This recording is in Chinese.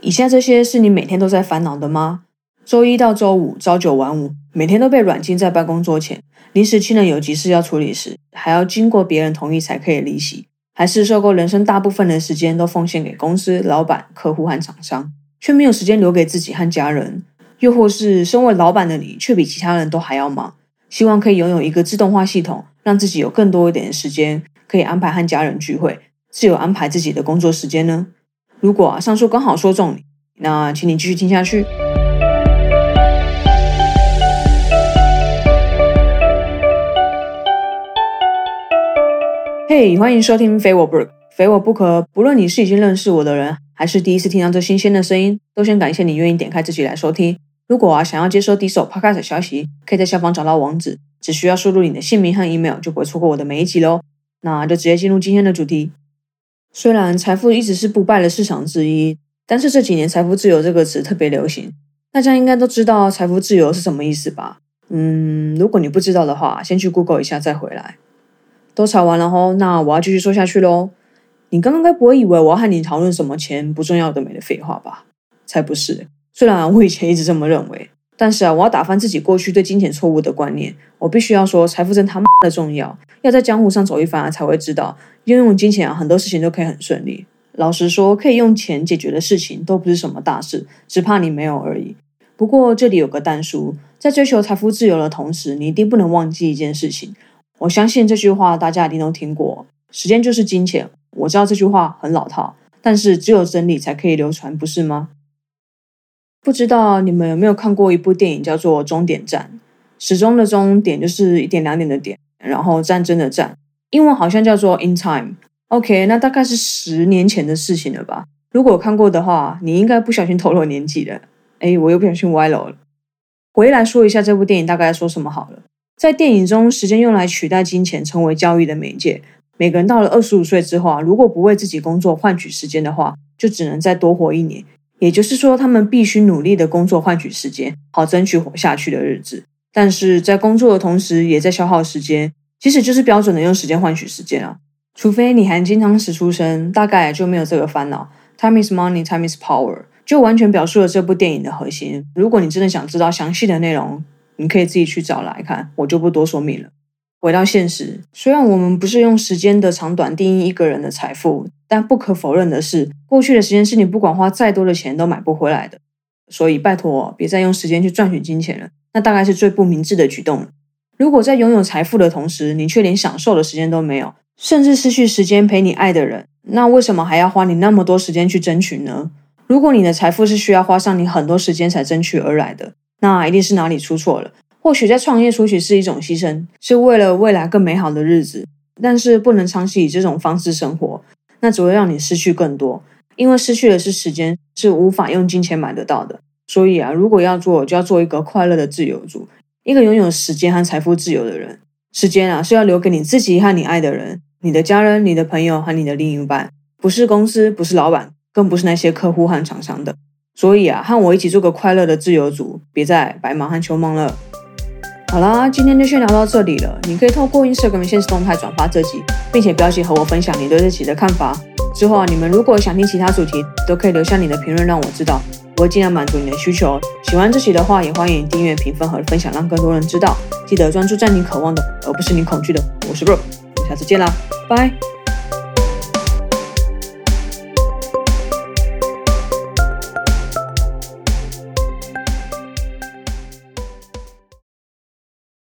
以下这些是你每天都在烦恼的吗？周一到周五朝九晚五，每天都被软禁在办公桌前，临时亲人有急事要处理时，还要经过别人同意才可以离席，还是受够人生大部分的时间都奉献给公司、老板、客户和厂商，却没有时间留给自己和家人？又或是身为老板的你，却比其他人都还要忙，希望可以拥有一个自动化系统，让自己有更多一点的时间可以安排和家人聚会，自由安排自己的工作时间呢？如果，上述刚好说中你，那请你继续听下去。嘿，欢迎收听非我不可，非我不可。不论你是已经认识我的人，还是第一次听到这新鲜的声音，都先感谢你愿意点开自己来收听。如果啊想要接收第一手 podcast 消息，可以在下方找到网址，只需要输入你的姓名和 email，就不会错过我的每一集喽。那就直接进入今天的主题。虽然财富一直是不败的市场之一，但是这几年“财富自由”这个词特别流行，大家应该都知道财富自由是什么意思吧？嗯，如果你不知道的话，先去 Google 一下再回来。都查完了吼，那我要继续说下去喽。你刚刚该不会以为我要和你讨论什么钱不重要的没的废话吧？才不是！虽然我以前一直这么认为，但是啊，我要打翻自己过去对金钱错误的观念。我必须要说，财富真他妈的重要，要在江湖上走一番才会知道，拥有金钱啊，很多事情都可以很顺利。老实说，可以用钱解决的事情都不是什么大事，只怕你没有而已。不过这里有个但书，在追求财富自由的同时，你一定不能忘记一件事情。我相信这句话大家一定都听过，时间就是金钱。我知道这句话很老套，但是只有真理才可以流传，不是吗？不知道你们有没有看过一部电影，叫做《终点站》。始终的终点就是一点两点的点，然后战争的战，英文好像叫做 In Time。OK，那大概是十年前的事情了吧？如果看过的话，你应该不小心透露年纪了。哎，我又不小心歪楼了。回来说一下这部电影大概说什么好了。在电影中，时间用来取代金钱，成为交易的媒介。每个人到了二十五岁之后啊，如果不为自己工作换取时间的话，就只能再多活一年。也就是说，他们必须努力的工作换取时间，好争取活下去的日子。但是在工作的同时，也在消耗时间。其实就是标准的用时间换取时间啊。除非你含金汤匙出生，大概就没有这个烦恼。Time is money, time is power，就完全表述了这部电影的核心。如果你真的想知道详细的内容，你可以自己去找来看，我就不多说明了。回到现实，虽然我们不是用时间的长短定义一个人的财富，但不可否认的是，过去的时间是你不管花再多的钱都买不回来的。所以拜托，别再用时间去赚取金钱了，那大概是最不明智的举动了。如果在拥有财富的同时，你却连享受的时间都没有，甚至失去时间陪你爱的人，那为什么还要花你那么多时间去争取呢？如果你的财富是需要花上你很多时间才争取而来的，那一定是哪里出错了。或许在创业初期是一种牺牲，是为了未来更美好的日子，但是不能长期以这种方式生活，那只会让你失去更多。因为失去的是时间，是无法用金钱买得到的。所以啊，如果要做，就要做一个快乐的自由主，一个拥有时间和财富自由的人。时间啊，是要留给你自己和你爱的人，你的家人、你的朋友和你的另一半，不是公司，不是老板，更不是那些客户和厂商的。所以啊，和我一起做个快乐的自由主，别再白忙和穷忙了。好啦，今天就先聊到这里了。你可以透过 Instagram 现实动态转发这集，并且标记和我分享你对这集的看法。之后啊，你们如果想听其他主题，都可以留下你的评论让我知道，我会尽量满足你的需求。喜欢这集的话，也欢迎订阅、评分和分享，让更多人知道。记得专注在你渴望的，而不是你恐惧的。我是 Bro，我们下次见啦，拜。